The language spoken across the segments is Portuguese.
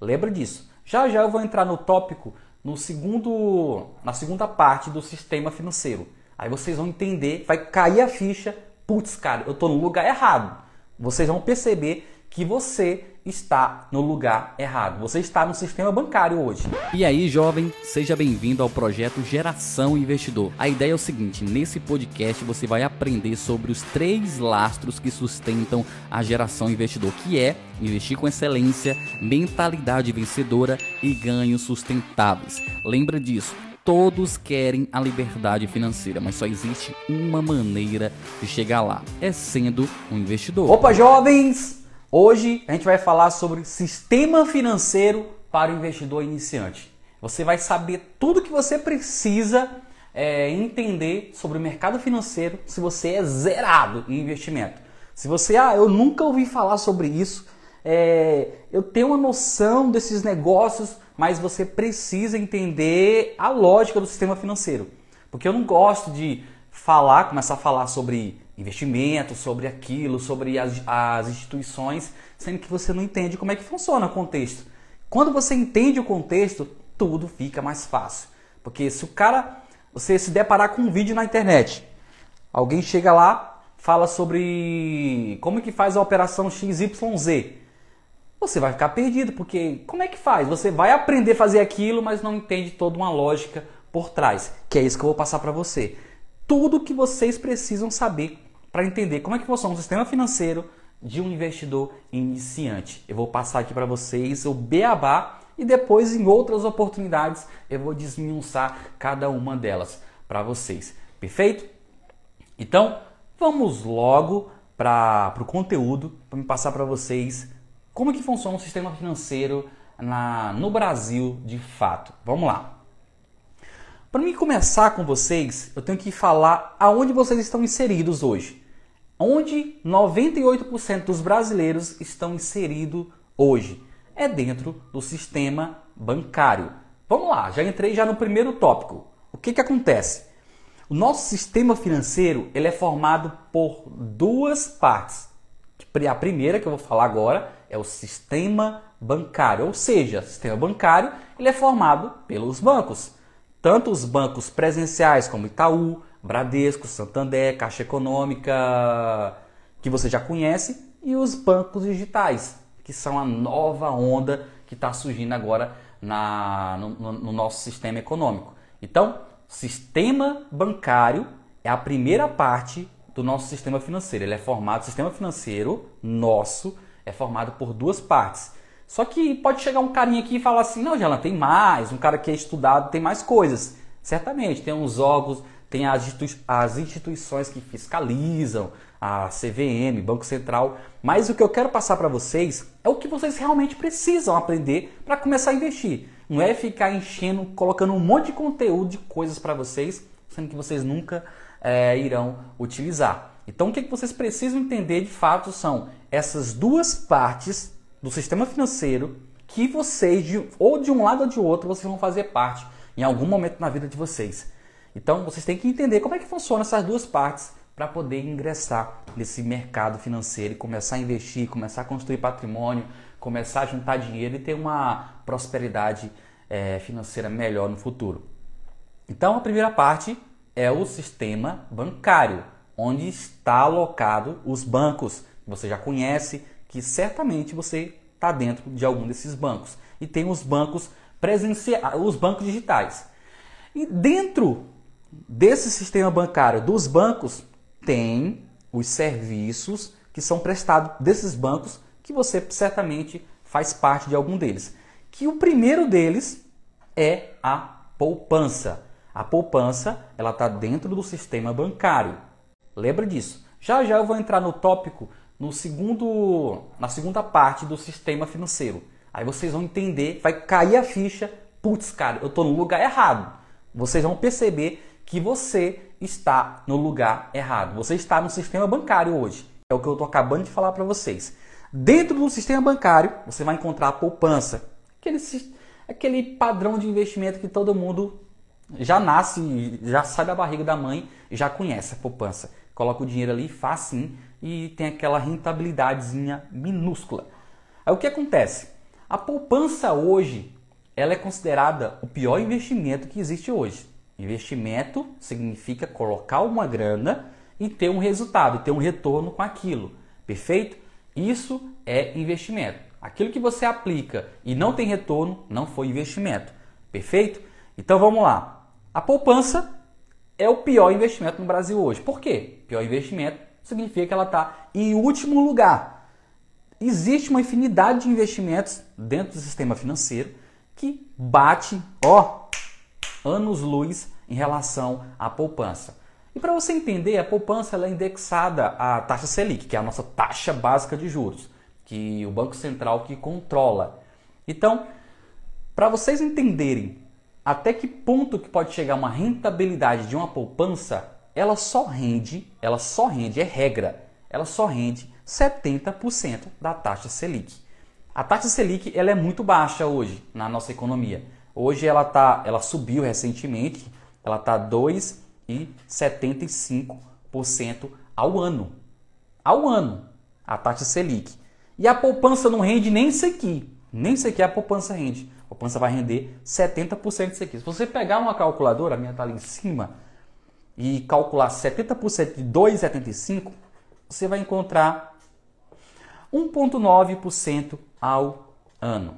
Lembra disso. Já já eu vou entrar no tópico no segundo, na segunda parte do sistema financeiro. Aí vocês vão entender, vai cair a ficha, putz, cara, eu estou no lugar errado. Vocês vão perceber que você está no lugar errado. Você está no sistema bancário hoje. E aí, jovem, seja bem-vindo ao projeto Geração Investidor. A ideia é o seguinte: nesse podcast você vai aprender sobre os três lastros que sustentam a geração investidor, que é investir com excelência, mentalidade vencedora e ganhos sustentáveis. Lembra disso? Todos querem a liberdade financeira, mas só existe uma maneira de chegar lá: é sendo um investidor. Opa, jovens! Hoje a gente vai falar sobre sistema financeiro para o investidor iniciante. Você vai saber tudo que você precisa é, entender sobre o mercado financeiro se você é zerado em investimento. Se você, ah, eu nunca ouvi falar sobre isso, é, eu tenho uma noção desses negócios, mas você precisa entender a lógica do sistema financeiro. Porque eu não gosto de falar, começar a falar sobre investimento, sobre aquilo, sobre as, as instituições, sendo que você não entende como é que funciona o contexto. Quando você entende o contexto, tudo fica mais fácil. Porque se o cara, você se deparar com um vídeo na internet, alguém chega lá, fala sobre como que faz a operação XYZ, você vai ficar perdido, porque como é que faz? Você vai aprender a fazer aquilo, mas não entende toda uma lógica por trás, que é isso que eu vou passar para você. Tudo que vocês precisam saber para entender como é que funciona o sistema financeiro de um investidor iniciante. Eu vou passar aqui para vocês o beabá e depois em outras oportunidades eu vou desmiuçar cada uma delas para vocês. Perfeito? Então, vamos logo para o conteúdo para me passar para vocês como que funciona o sistema financeiro na, no Brasil de fato. Vamos lá. Para mim começar com vocês, eu tenho que falar aonde vocês estão inseridos hoje onde 98% dos brasileiros estão inseridos hoje. É dentro do sistema bancário. Vamos lá, já entrei já no primeiro tópico. O que, que acontece? O nosso sistema financeiro ele é formado por duas partes. A primeira que eu vou falar agora é o sistema bancário, ou seja, o sistema bancário ele é formado pelos bancos, tanto os bancos presenciais como Itaú, Bradesco, Santander, Caixa Econômica, que você já conhece, e os bancos digitais, que são a nova onda que está surgindo agora na, no, no nosso sistema econômico. Então, sistema bancário é a primeira parte do nosso sistema financeiro. Ele é formado, o sistema financeiro nosso é formado por duas partes. Só que pode chegar um carinha aqui e falar assim: não, Jalan, tem mais, um cara que é estudado tem mais coisas. Certamente, tem uns órgãos tem as, institui as instituições que fiscalizam, a CVM, Banco Central. Mas o que eu quero passar para vocês é o que vocês realmente precisam aprender para começar a investir. Não é ficar enchendo, colocando um monte de conteúdo de coisas para vocês, sendo que vocês nunca é, irão utilizar. Então, o que, que vocês precisam entender de fato são essas duas partes do sistema financeiro que vocês, ou de um lado ou de outro, vocês vão fazer parte em algum momento na vida de vocês. Então vocês têm que entender como é que funciona essas duas partes para poder ingressar nesse mercado financeiro e começar a investir, começar a construir patrimônio, começar a juntar dinheiro e ter uma prosperidade é, financeira melhor no futuro. Então a primeira parte é o sistema bancário, onde está alocado os bancos. Você já conhece que certamente você está dentro de algum desses bancos. E tem os bancos presenciais, os bancos digitais. E dentro desse sistema bancário dos bancos tem os serviços que são prestados desses bancos que você certamente faz parte de algum deles. Que o primeiro deles é a poupança. A poupança ela está dentro do sistema bancário. Lembra disso? Já já eu vou entrar no tópico no segundo, na segunda parte do sistema financeiro. Aí vocês vão entender, vai cair a ficha. Putz, cara, eu estou no lugar errado. Vocês vão perceber que você está no lugar errado. Você está no sistema bancário hoje. É o que eu estou acabando de falar para vocês. Dentro do sistema bancário, você vai encontrar a poupança, aquele, aquele padrão de investimento que todo mundo já nasce, já sai da barriga da mãe já conhece a poupança. Coloca o dinheiro ali facinho e tem aquela rentabilidadezinha minúscula. Aí o que acontece? A poupança hoje, ela é considerada o pior investimento que existe hoje. Investimento significa colocar uma grana e ter um resultado, ter um retorno com aquilo. Perfeito? Isso é investimento. Aquilo que você aplica e não tem retorno não foi investimento. Perfeito? Então vamos lá. A poupança é o pior investimento no Brasil hoje. Por quê? Pior investimento significa que ela está em último lugar. Existe uma infinidade de investimentos dentro do sistema financeiro que bate, ó, anos-luz em relação à poupança. E para você entender, a poupança é indexada à taxa Selic, que é a nossa taxa básica de juros, que o Banco Central que controla. Então, para vocês entenderem até que ponto que pode chegar uma rentabilidade de uma poupança, ela só rende, ela só rende, é regra, ela só rende 70% da taxa Selic. A taxa Selic ela é muito baixa hoje na nossa economia. Hoje ela tá, ela subiu recentemente, ela está 2,75% ao ano. Ao ano, a taxa Selic. E a poupança não rende nem isso aqui. Nem isso aqui a poupança rende. A poupança vai render 70% disso aqui. Se você pegar uma calculadora, a minha está ali em cima, e calcular 70% de 2,75, você vai encontrar 1,9% ao ano.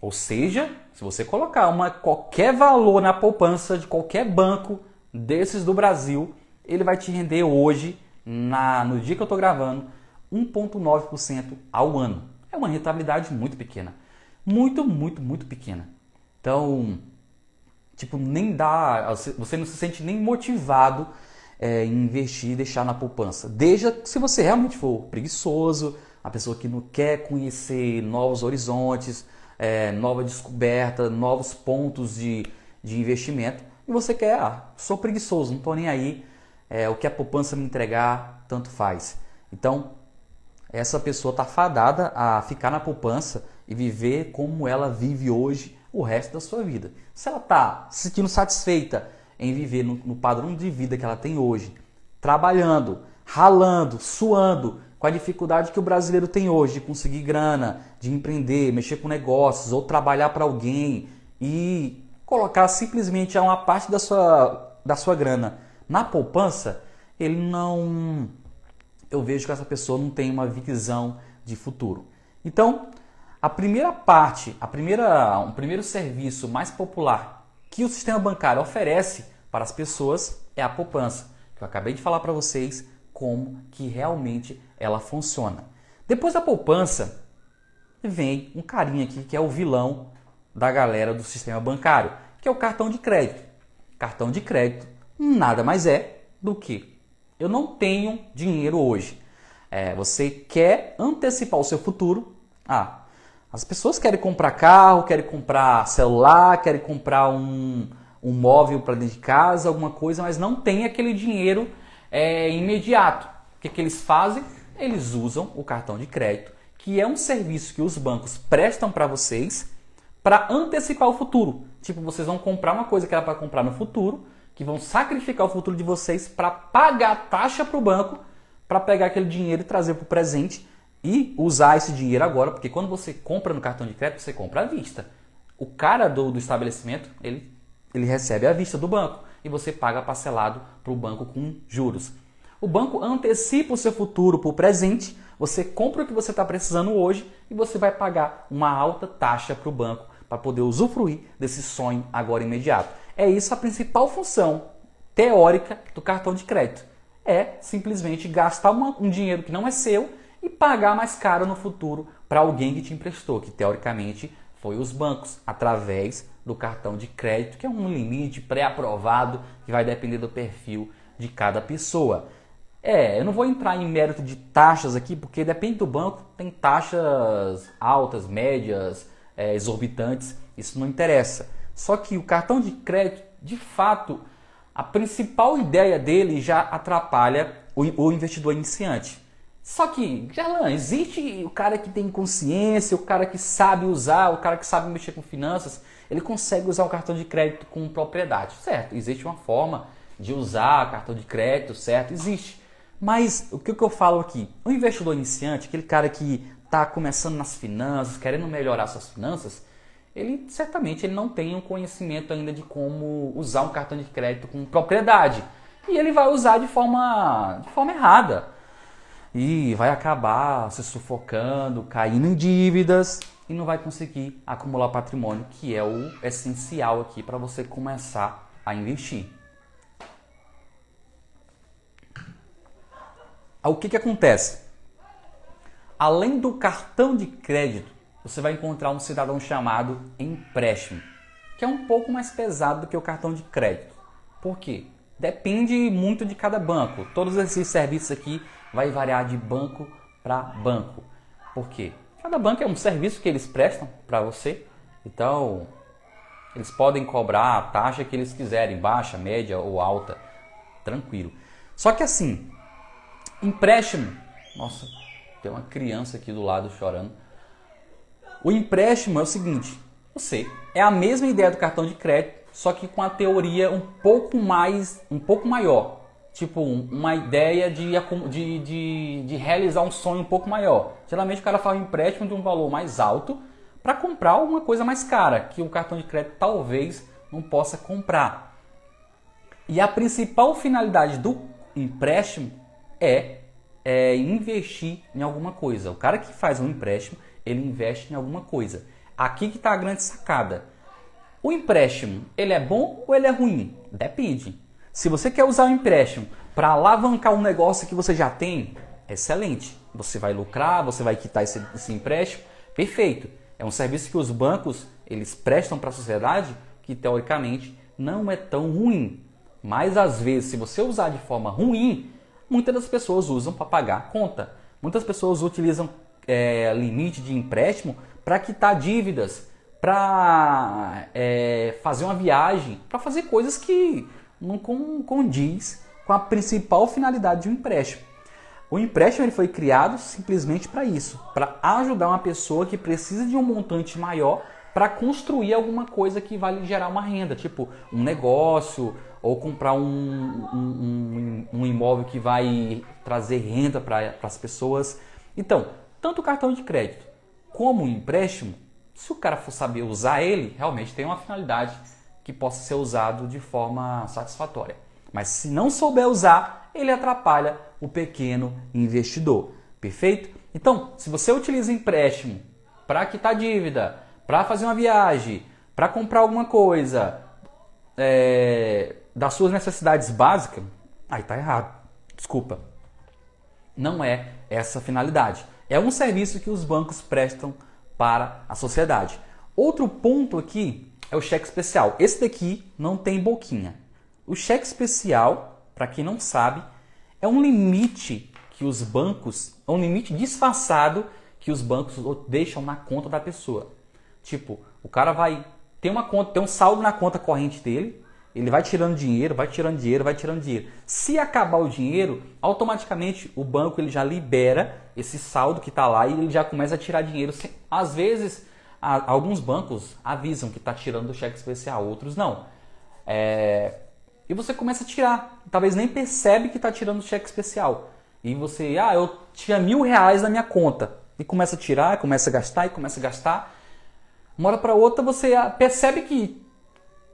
Ou seja, se você colocar uma, qualquer valor na poupança de qualquer banco desses do Brasil, ele vai te render hoje, na, no dia que eu estou gravando, 1,9% ao ano. É uma rentabilidade muito pequena. Muito, muito, muito pequena. Então, tipo, nem dá. Você não se sente nem motivado é, em investir e deixar na poupança. Desde se você realmente for preguiçoso, a pessoa que não quer conhecer novos horizontes, é, nova descoberta, novos pontos de, de investimento, e você quer, ah, sou preguiçoso, não estou nem aí, é, o que a poupança me entregar, tanto faz. Então, essa pessoa está fadada a ficar na poupança e viver como ela vive hoje o resto da sua vida. Se ela está se sentindo satisfeita em viver no, no padrão de vida que ela tem hoje, trabalhando, ralando, suando, com a dificuldade que o brasileiro tem hoje de conseguir grana, de empreender, mexer com negócios ou trabalhar para alguém e colocar simplesmente uma parte da sua, da sua grana na poupança, ele não. Eu vejo que essa pessoa não tem uma visão de futuro. Então, a primeira parte, a primeira, um primeiro serviço mais popular que o sistema bancário oferece para as pessoas é a poupança, que eu acabei de falar para vocês como que realmente ela funciona. Depois da poupança, vem um carinha aqui que é o vilão da galera do sistema bancário, que é o cartão de crédito. Cartão de crédito nada mais é do que eu não tenho dinheiro hoje. É, você quer antecipar o seu futuro. Ah, as pessoas querem comprar carro, querem comprar celular, querem comprar um, um móvel para dentro de casa, alguma coisa, mas não tem aquele dinheiro é, imediato. O que, que eles fazem? Eles usam o cartão de crédito, que é um serviço que os bancos prestam para vocês para antecipar o futuro. Tipo, vocês vão comprar uma coisa que era para comprar no futuro, que vão sacrificar o futuro de vocês para pagar a taxa para o banco, para pegar aquele dinheiro e trazer para o presente e usar esse dinheiro agora, porque quando você compra no cartão de crédito, você compra à vista. O cara do, do estabelecimento, ele, ele recebe à vista do banco e você paga parcelado para o banco com juros. O banco antecipa o seu futuro para o presente, você compra o que você está precisando hoje e você vai pagar uma alta taxa para o banco para poder usufruir desse sonho agora imediato. É isso a principal função teórica do cartão de crédito. É simplesmente gastar uma, um dinheiro que não é seu e pagar mais caro no futuro para alguém que te emprestou, que teoricamente foi os bancos, através do cartão de crédito, que é um limite pré-aprovado que vai depender do perfil de cada pessoa. É, eu não vou entrar em mérito de taxas aqui, porque depende do banco, tem taxas altas, médias, é, exorbitantes, isso não interessa. Só que o cartão de crédito, de fato, a principal ideia dele já atrapalha o, o investidor iniciante. Só que, Gerlan, existe o cara que tem consciência, o cara que sabe usar, o cara que sabe mexer com finanças, ele consegue usar o cartão de crédito com propriedade, certo? Existe uma forma de usar cartão de crédito, certo? Existe. Mas o que eu falo aqui? O investidor iniciante, aquele cara que está começando nas finanças, querendo melhorar suas finanças, ele certamente ele não tem um conhecimento ainda de como usar um cartão de crédito com propriedade. E ele vai usar de forma, de forma errada. E vai acabar se sufocando, caindo em dívidas e não vai conseguir acumular patrimônio, que é o essencial aqui para você começar a investir. O que, que acontece? Além do cartão de crédito, você vai encontrar um cidadão chamado empréstimo, que é um pouco mais pesado do que o cartão de crédito. Por quê? Depende muito de cada banco. Todos esses serviços aqui vai variar de banco para banco. Por quê? Cada banco é um serviço que eles prestam para você. Então, eles podem cobrar a taxa que eles quiserem, baixa, média ou alta, tranquilo. Só que assim, empréstimo, nossa, tem uma criança aqui do lado chorando. O empréstimo é o seguinte: você é a mesma ideia do cartão de crédito, só que com a teoria um pouco mais, um pouco maior. Tipo, uma ideia de, de, de, de realizar um sonho um pouco maior. Geralmente o cara um empréstimo de um valor mais alto para comprar uma coisa mais cara, que o cartão de crédito talvez não possa comprar. E a principal finalidade do empréstimo é é, investir em alguma coisa. O cara que faz um empréstimo, ele investe em alguma coisa. Aqui que está a grande sacada. O empréstimo, ele é bom ou ele é ruim? Depende. Se você quer usar o empréstimo para alavancar um negócio que você já tem, excelente. Você vai lucrar, você vai quitar esse, esse empréstimo, perfeito. É um serviço que os bancos eles prestam para a sociedade que teoricamente não é tão ruim. Mas às vezes, se você usar de forma ruim, muitas das pessoas usam para pagar conta. Muitas pessoas utilizam é, limite de empréstimo para quitar dívidas, para é, fazer uma viagem, para fazer coisas que não condiz com a principal finalidade de um empréstimo. O empréstimo ele foi criado simplesmente para isso, para ajudar uma pessoa que precisa de um montante maior para construir alguma coisa que vai lhe gerar uma renda, tipo um negócio ou comprar um, um, um, um imóvel que vai trazer renda para as pessoas. Então, tanto o cartão de crédito como o empréstimo, se o cara for saber usar ele, realmente tem uma finalidade que possa ser usado de forma satisfatória. Mas se não souber usar, ele atrapalha o pequeno investidor. Perfeito? Então, se você utiliza empréstimo para quitar dívida, para fazer uma viagem, para comprar alguma coisa, é, das suas necessidades básicas, aí tá errado. Desculpa. Não é essa a finalidade. É um serviço que os bancos prestam para a sociedade. Outro ponto aqui é o cheque especial. Esse daqui não tem boquinha. O cheque especial, para quem não sabe, é um limite que os bancos, é um limite disfarçado que os bancos deixam na conta da pessoa. Tipo, o cara vai ter uma conta, tem um saldo na conta corrente dele, ele vai tirando dinheiro, vai tirando dinheiro, vai tirando dinheiro. Se acabar o dinheiro, automaticamente o banco ele já libera esse saldo que está lá e ele já começa a tirar dinheiro. Às vezes, alguns bancos avisam que está tirando o cheque especial, outros não. É... E você começa a tirar. Talvez nem percebe que está tirando o cheque especial. E você, ah, eu tinha mil reais na minha conta. E começa a tirar, começa a gastar e começa a gastar. Uma hora para outra você percebe que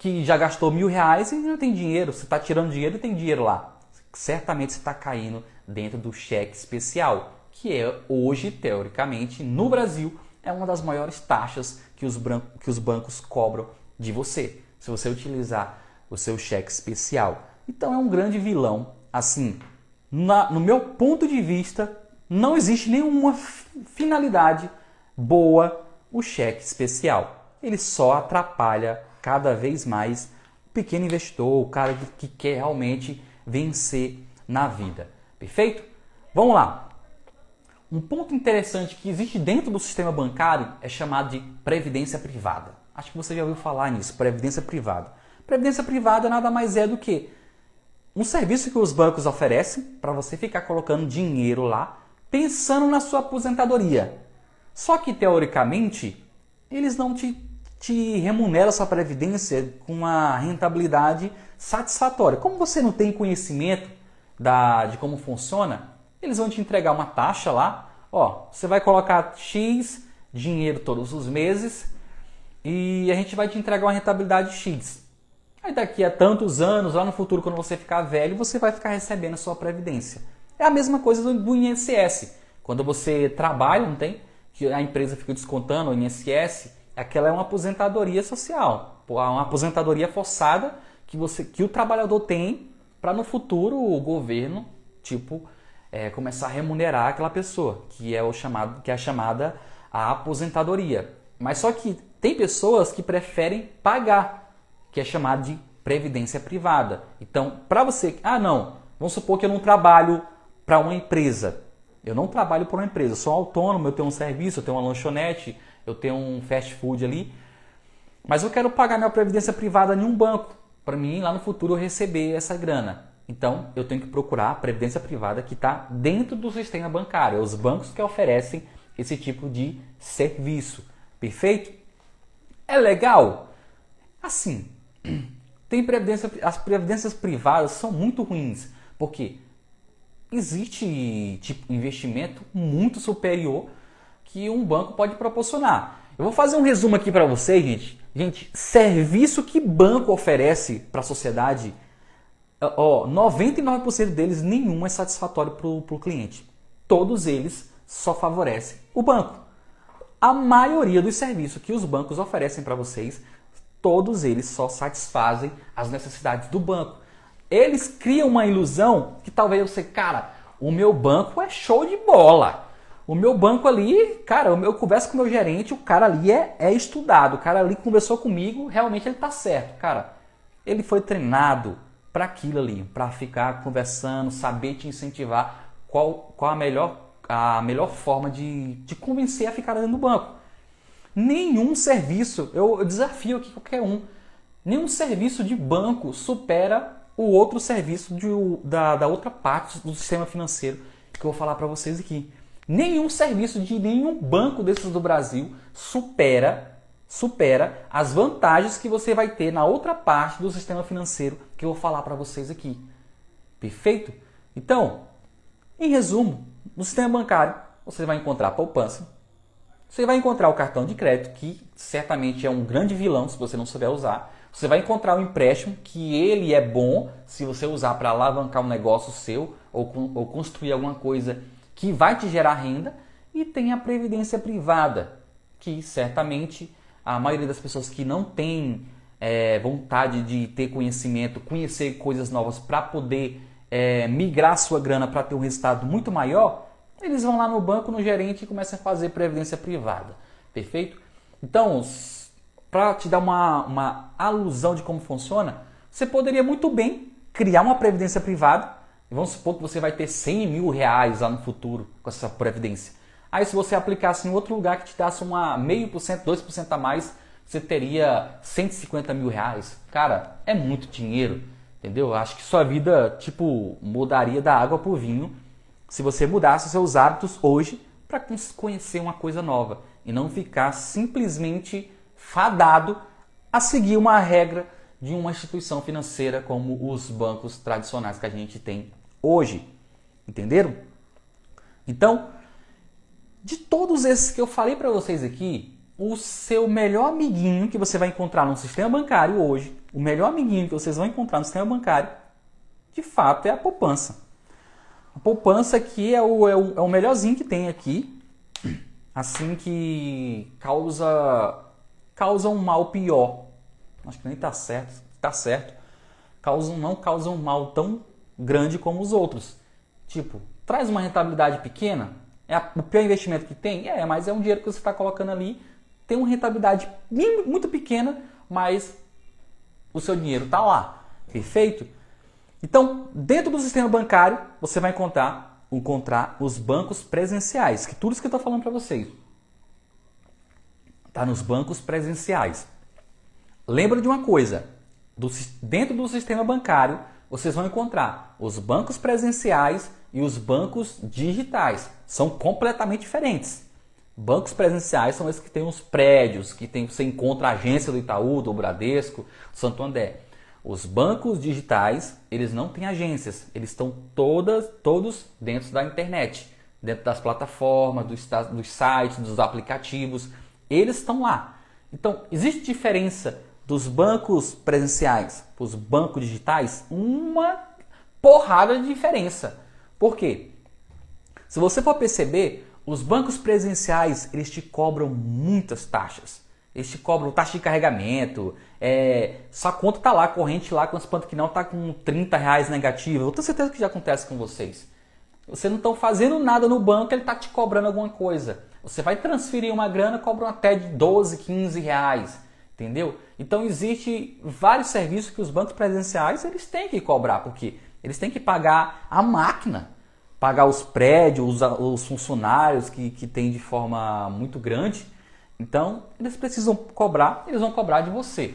que já gastou mil reais e não tem dinheiro. Você está tirando dinheiro e tem dinheiro lá. Certamente você está caindo dentro do cheque especial, que é hoje, teoricamente, no Brasil, é uma das maiores taxas que os, que os bancos cobram de você, se você utilizar o seu cheque especial. Então é um grande vilão. Assim, na, no meu ponto de vista, não existe nenhuma finalidade boa o cheque especial. Ele só atrapalha cada vez mais o pequeno investidor, o cara que, que quer realmente vencer na vida. Perfeito? Vamos lá. Um ponto interessante que existe dentro do sistema bancário é chamado de previdência privada. Acho que você já ouviu falar nisso, previdência privada. Previdência privada nada mais é do que um serviço que os bancos oferecem para você ficar colocando dinheiro lá, pensando na sua aposentadoria. Só que teoricamente, eles não te te remunera sua previdência com uma rentabilidade satisfatória. Como você não tem conhecimento da, de como funciona, eles vão te entregar uma taxa lá, Ó, você vai colocar X dinheiro todos os meses e a gente vai te entregar uma rentabilidade X. Aí daqui a tantos anos, lá no futuro, quando você ficar velho, você vai ficar recebendo a sua previdência. É a mesma coisa do INSS. Quando você trabalha, não tem? Que a empresa fica descontando o INSS, aquela é uma aposentadoria social, uma aposentadoria forçada que, você, que o trabalhador tem para no futuro o governo, tipo, é, começar a remunerar aquela pessoa, que é o chamado, que é a chamada a aposentadoria. Mas só que tem pessoas que preferem pagar, que é chamado de previdência privada. Então, para você, ah não, vamos supor que eu não trabalho para uma empresa. Eu não trabalho para uma empresa, eu sou autônomo, eu tenho um serviço, eu tenho uma lanchonete, eu tenho um fast food ali. Mas eu quero pagar minha previdência privada em um banco, para mim lá no futuro eu receber essa grana. Então, eu tenho que procurar a previdência privada que está dentro do sistema bancário, é os bancos que oferecem esse tipo de serviço. Perfeito? É legal? Assim, tem previdência, as previdências privadas são muito ruins, porque existe tipo investimento muito superior que um banco pode proporcionar. Eu vou fazer um resumo aqui para vocês, gente. Gente, serviço que banco oferece para a sociedade, ó, 99% deles nenhum é satisfatório para o cliente. Todos eles só favorecem o banco. A maioria dos serviços que os bancos oferecem para vocês, todos eles só satisfazem as necessidades do banco. Eles criam uma ilusão que talvez você, cara, o meu banco é show de bola. O meu banco ali, cara, eu converso com o meu gerente, o cara ali é, é estudado, o cara ali conversou comigo, realmente ele tá certo, cara. Ele foi treinado para aquilo ali, para ficar conversando, saber te incentivar qual, qual a melhor a melhor forma de, de convencer a ficar dentro do banco. Nenhum serviço, eu, eu desafio aqui qualquer um, nenhum serviço de banco supera o outro serviço de, da, da outra parte do sistema financeiro que eu vou falar para vocês aqui. Nenhum serviço de nenhum banco desses do Brasil supera supera as vantagens que você vai ter na outra parte do sistema financeiro que eu vou falar para vocês aqui. Perfeito? Então, em resumo, no sistema bancário você vai encontrar poupança, você vai encontrar o cartão de crédito, que certamente é um grande vilão se você não souber usar. Você vai encontrar um empréstimo que ele é bom se você usar para alavancar um negócio seu ou, ou construir alguma coisa que vai te gerar renda. E tem a previdência privada, que certamente a maioria das pessoas que não tem é, vontade de ter conhecimento, conhecer coisas novas para poder é, migrar sua grana para ter um resultado muito maior, eles vão lá no banco, no gerente e começam a fazer previdência privada. Perfeito? Então, para te dar uma, uma alusão de como funciona, você poderia muito bem criar uma previdência privada. Vamos supor que você vai ter 100 mil reais lá no futuro com essa previdência. Aí, se você aplicasse em outro lugar que te desse uma meio por cento, 2% a mais, você teria 150 mil reais. Cara, é muito dinheiro, entendeu? Acho que sua vida, tipo, mudaria da água para o vinho se você mudasse seus hábitos hoje para conhecer uma coisa nova e não ficar simplesmente fadado a seguir uma regra de uma instituição financeira como os bancos tradicionais que a gente tem hoje. Entenderam? Então, de todos esses que eu falei para vocês aqui, o seu melhor amiguinho que você vai encontrar no sistema bancário hoje, o melhor amiguinho que vocês vão encontrar no sistema bancário, de fato é a poupança. A poupança aqui é o, é o, é o melhorzinho que tem aqui, assim que causa causa um mal pior. Acho que nem está certo, está certo. Causam, não causam mal tão grande como os outros. Tipo, traz uma rentabilidade pequena, é a, o pior investimento que tem? É, mas é um dinheiro que você está colocando ali, tem uma rentabilidade muito pequena, mas o seu dinheiro está lá. Perfeito? Então, dentro do sistema bancário, você vai encontrar, encontrar os bancos presenciais, que tudo isso que eu estou falando para vocês. Está nos bancos presenciais. Lembra de uma coisa: do, dentro do sistema bancário, vocês vão encontrar os bancos presenciais e os bancos digitais. São completamente diferentes. Bancos presenciais são esses que têm os prédios, que tem, você encontra a agência do Itaú, do Bradesco, do Santander. Os bancos digitais, eles não têm agências, eles estão todas, todos dentro da internet. dentro das plataformas, dos, dos sites, dos aplicativos. Eles estão lá. Então, existe diferença dos bancos presenciais para os bancos digitais? Uma porrada de diferença. Por quê? Se você for perceber, os bancos presenciais eles te cobram muitas taxas. Eles te cobram taxa de carregamento, é, sua conta tá lá, corrente lá, quanto que não tá com 30 reais negativo. Eu tenho certeza que já acontece com vocês. Você não estão fazendo nada no banco, ele está te cobrando alguma coisa. Você vai transferir uma grana, cobram até de 12, 15 reais. Entendeu? Então existe vários serviços que os bancos presenciais eles têm que cobrar, porque eles têm que pagar a máquina, pagar os prédios, os, os funcionários que, que tem de forma muito grande. Então eles precisam cobrar, eles vão cobrar de você.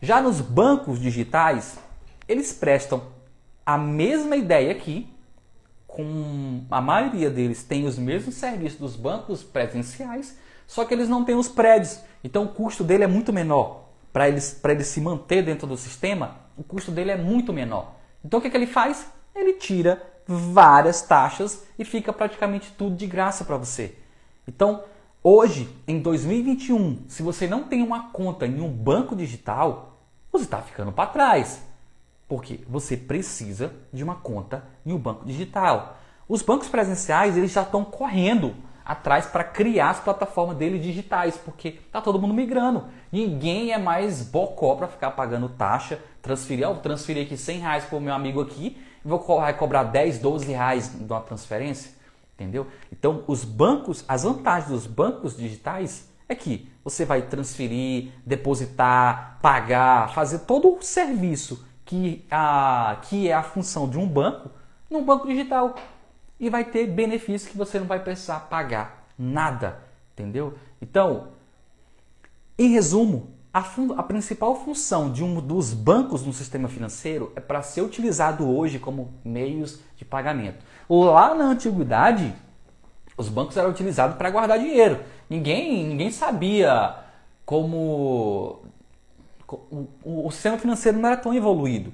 Já nos bancos digitais, eles prestam a mesma ideia aqui, com a maioria deles tem os mesmos serviços dos bancos presenciais, só que eles não têm os prédios. Então o custo dele é muito menor. Para ele, ele se manter dentro do sistema, o custo dele é muito menor. Então o que, que ele faz? Ele tira várias taxas e fica praticamente tudo de graça para você. Então, hoje, em 2021, se você não tem uma conta em um banco digital, você está ficando para trás. Porque você precisa de uma conta em um banco digital. Os bancos presenciais eles já estão correndo atrás para criar as plataformas deles digitais, porque tá todo mundo migrando. Ninguém é mais bocó para ficar pagando taxa, transferir, oh, transferir aqui 100 reais para o meu amigo aqui, vou vai cobrar 10, 12 reais de uma transferência, entendeu? Então, os bancos, as vantagens dos bancos digitais é que você vai transferir, depositar, pagar, fazer todo o serviço que, a, que é a função de um banco num banco digital. E vai ter benefícios que você não vai precisar pagar nada, entendeu? Então, em resumo, a, a principal função de um dos bancos no sistema financeiro é para ser utilizado hoje como meios de pagamento. Lá na antiguidade, os bancos eram utilizados para guardar dinheiro. Ninguém, ninguém sabia como o, o, sistema financeiro não era tão evoluído.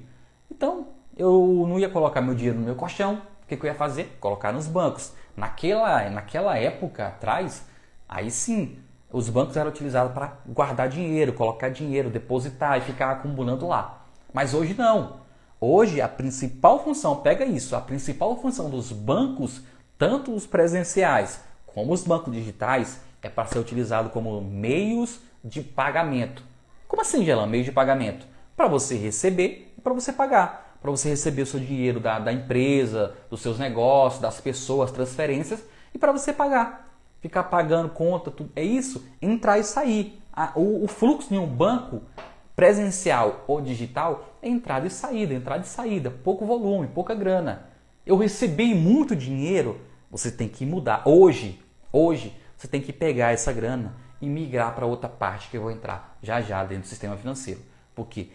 Então, eu não ia colocar meu dinheiro no meu colchão. O que, que eu ia fazer? Colocar nos bancos. Naquela, naquela época atrás, aí sim, os bancos eram utilizados para guardar dinheiro, colocar dinheiro, depositar e ficar acumulando lá. Mas hoje não. Hoje a principal função, pega isso, a principal função dos bancos, tanto os presenciais como os bancos digitais, é para ser utilizado como meios de pagamento. Como assim, Gelan? Meio de pagamento? Para você receber e para você pagar. Para você receber o seu dinheiro da, da empresa, dos seus negócios, das pessoas, transferências e para você pagar. Ficar pagando conta, tudo. É isso? Entrar e sair. O, o fluxo em um banco presencial ou digital é entrada e saída, entrada e saída, pouco volume, pouca grana. Eu recebi muito dinheiro, você tem que mudar. Hoje, hoje, você tem que pegar essa grana e migrar para outra parte que eu vou entrar já já dentro do sistema financeiro. Porque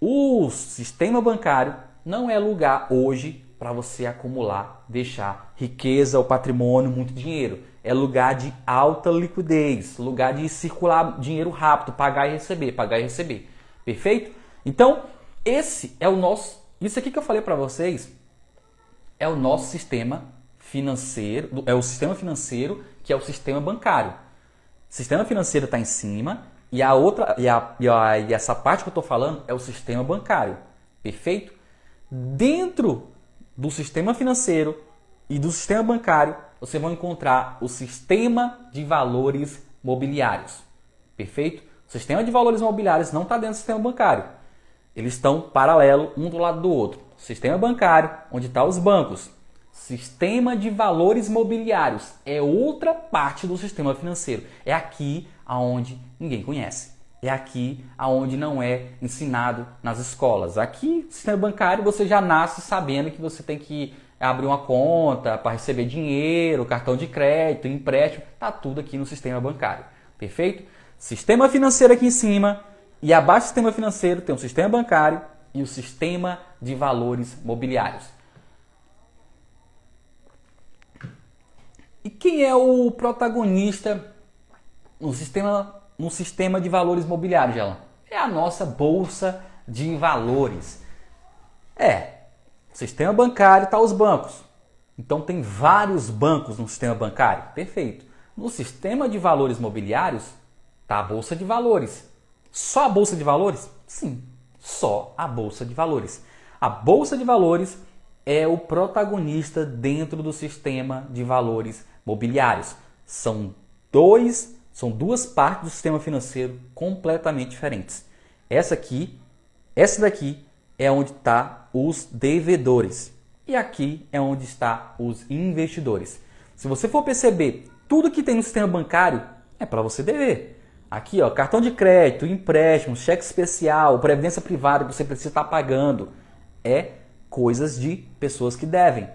o sistema bancário não é lugar hoje para você acumular, deixar riqueza ou patrimônio, muito dinheiro. É lugar de alta liquidez, lugar de circular dinheiro rápido, pagar e receber, pagar e receber. Perfeito? Então, esse é o nosso, isso aqui que eu falei para vocês é o nosso sistema financeiro, é o sistema financeiro que é o sistema bancário. Sistema financeiro está em cima e a outra e, a, e, a, e essa parte que eu estou falando é o sistema bancário. Perfeito? Dentro do sistema financeiro e do sistema bancário, você vai encontrar o sistema de valores mobiliários. Perfeito? O sistema de valores mobiliários não está dentro do sistema bancário. Eles estão paralelo um do lado do outro. Sistema bancário, onde estão tá os bancos, Sistema de valores mobiliários é outra parte do sistema financeiro. É aqui aonde ninguém conhece. É aqui aonde não é ensinado nas escolas. Aqui, sistema bancário, você já nasce sabendo que você tem que abrir uma conta para receber dinheiro, cartão de crédito, empréstimo, tá tudo aqui no sistema bancário. Perfeito? Sistema financeiro aqui em cima e abaixo do sistema financeiro tem o sistema bancário e o sistema de valores mobiliários. E quem é o protagonista no sistema, no sistema de valores mobiliários, Gelan? É a nossa bolsa de valores. É, sistema bancário está os bancos. Então tem vários bancos no sistema bancário. Perfeito. No sistema de valores mobiliários está a bolsa de valores. Só a bolsa de valores? Sim, só a bolsa de valores. A bolsa de valores é o protagonista dentro do sistema de valores mobiliários. São dois, são duas partes do sistema financeiro completamente diferentes. Essa aqui, essa daqui é onde está os devedores e aqui é onde está os investidores. Se você for perceber, tudo que tem no sistema bancário é para você dever. Aqui, ó, cartão de crédito, empréstimo, cheque especial, previdência privada que você precisa estar pagando, é coisas de pessoas que devem.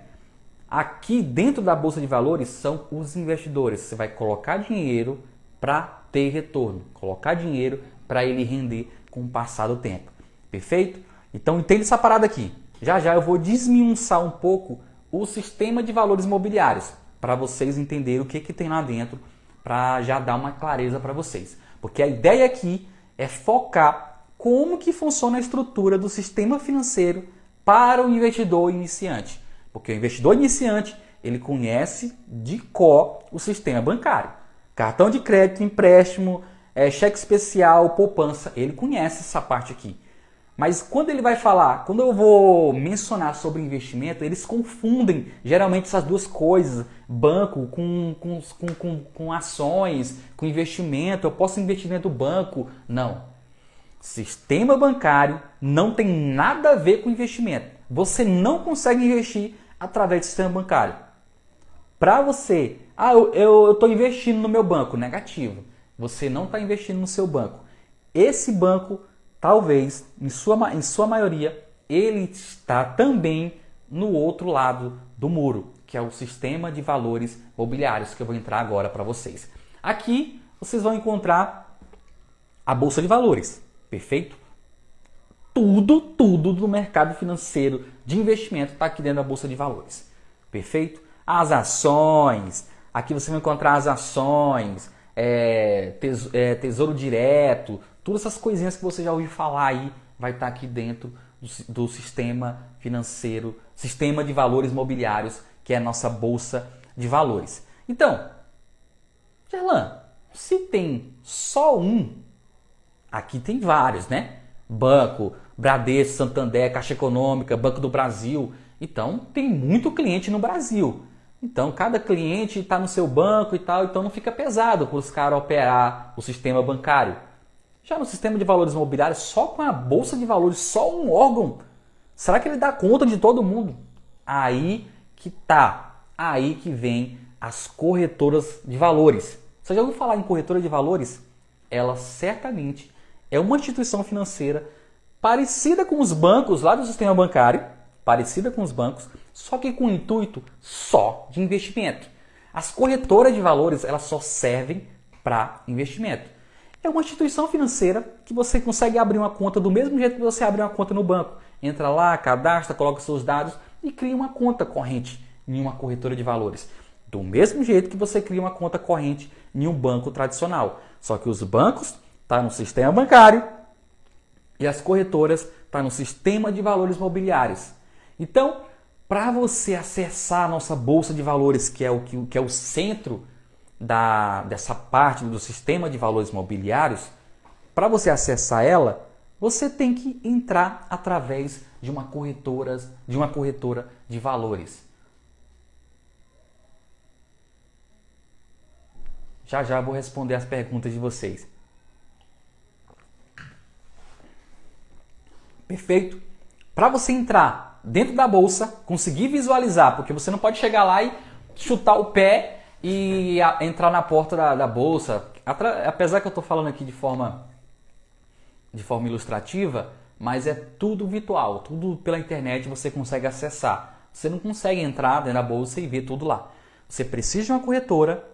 Aqui dentro da bolsa de valores são os investidores. Você vai colocar dinheiro para ter retorno, colocar dinheiro para ele render com o passar do tempo. Perfeito? Então entende essa parada aqui. Já já eu vou desmiunçar um pouco o sistema de valores mobiliários para vocês entenderem o que, que tem lá dentro, para já dar uma clareza para vocês. Porque a ideia aqui é focar como que funciona a estrutura do sistema financeiro para o investidor iniciante. Porque o investidor iniciante, ele conhece de cor o sistema bancário. Cartão de crédito, empréstimo, é, cheque especial, poupança, ele conhece essa parte aqui. Mas quando ele vai falar, quando eu vou mencionar sobre investimento, eles confundem geralmente essas duas coisas, banco com, com, com, com, ações, com investimento. Eu posso investir dentro do banco? Não. Sistema bancário não tem nada a ver com investimento. Você não consegue investir através do sistema bancário. Para você, ah, eu estou investindo no meu banco, negativo. Você não está investindo no seu banco. Esse banco talvez, em sua, em sua maioria, ele está também no outro lado do muro, que é o sistema de valores mobiliários que eu vou entrar agora para vocês. Aqui vocês vão encontrar a bolsa de valores, perfeito? Tudo, tudo do mercado financeiro de investimento está aqui dentro da bolsa de valores, perfeito? As ações, aqui você vai encontrar as ações, é, é tesouro direto, Todas essas coisinhas que você já ouviu falar aí vai estar aqui dentro do, do sistema financeiro, sistema de valores mobiliários, que é a nossa bolsa de valores. Então, Gerlan, se tem só um, aqui tem vários, né? Banco, Bradesco, Santander, Caixa Econômica, Banco do Brasil. Então, tem muito cliente no Brasil. Então, cada cliente está no seu banco e tal, então não fica pesado para os caras operar o sistema bancário. Já no sistema de valores imobiliários, só com a bolsa de valores, só um órgão, será que ele dá conta de todo mundo? Aí que tá, aí que vem as corretoras de valores. Você já ouviu falar em corretora de valores? Ela certamente é uma instituição financeira parecida com os bancos lá do sistema bancário, parecida com os bancos, só que com intuito só de investimento. As corretoras de valores, elas só servem para investimento. É uma instituição financeira que você consegue abrir uma conta do mesmo jeito que você abre uma conta no banco. Entra lá, cadastra, coloca seus dados e cria uma conta corrente em uma corretora de valores. Do mesmo jeito que você cria uma conta corrente em um banco tradicional. Só que os bancos estão tá no sistema bancário e as corretoras estão tá no sistema de valores mobiliários. Então, para você acessar a nossa bolsa de valores, que é o que, que é o centro da, dessa parte do sistema de valores mobiliários, para você acessar ela, você tem que entrar através de uma corretora, de uma corretora de valores. Já já vou responder as perguntas de vocês. Perfeito? Para você entrar dentro da bolsa, conseguir visualizar, porque você não pode chegar lá e chutar o pé e a, entrar na porta da, da bolsa. Atra, apesar que eu estou falando aqui de forma, de forma ilustrativa, mas é tudo virtual, tudo pela internet você consegue acessar. Você não consegue entrar dentro da bolsa e ver tudo lá. Você precisa de uma corretora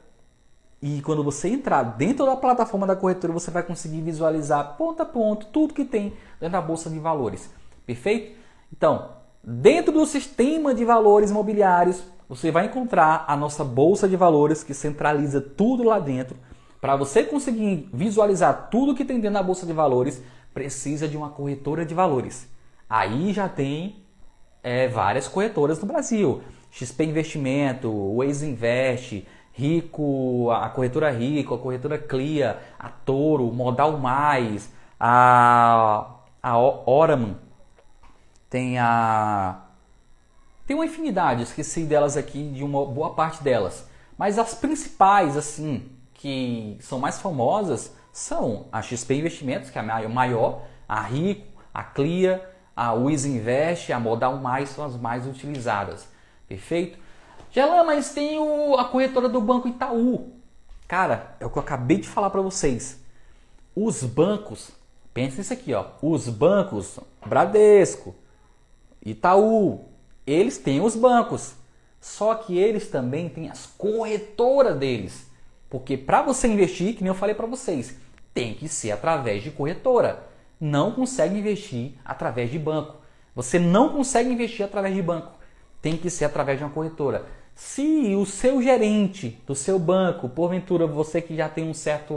e quando você entrar dentro da plataforma da corretora, você vai conseguir visualizar ponto a ponto tudo que tem dentro da bolsa de valores. Perfeito? Então, dentro do sistema de valores imobiliários, você vai encontrar a nossa bolsa de valores que centraliza tudo lá dentro. Para você conseguir visualizar tudo que tem dentro da bolsa de valores, precisa de uma corretora de valores. Aí já tem é, várias corretoras no Brasil. XP Investimento, Waze Invest, Rico, a corretora Rico, a corretora Clia, a Toro, Modal Mais, a, a Oraman, tem a. Tem uma infinidade, esqueci delas aqui, de uma boa parte delas. Mas as principais, assim, que são mais famosas, são a XP Investimentos, que é a maior, a Rico, a Clia, a Wiz Invest, a Modal Mais são as mais utilizadas. Perfeito? Gelan, mas tem o, a corretora do Banco Itaú. Cara, é o que eu acabei de falar para vocês. Os bancos, pensa nisso aqui, ó. Os bancos, Bradesco, Itaú, eles têm os bancos. Só que eles também têm as corretoras deles. Porque para você investir, que nem eu falei para vocês, tem que ser através de corretora. Não consegue investir através de banco. Você não consegue investir através de banco. Tem que ser através de uma corretora. Se o seu gerente do seu banco, porventura você que já tem um certo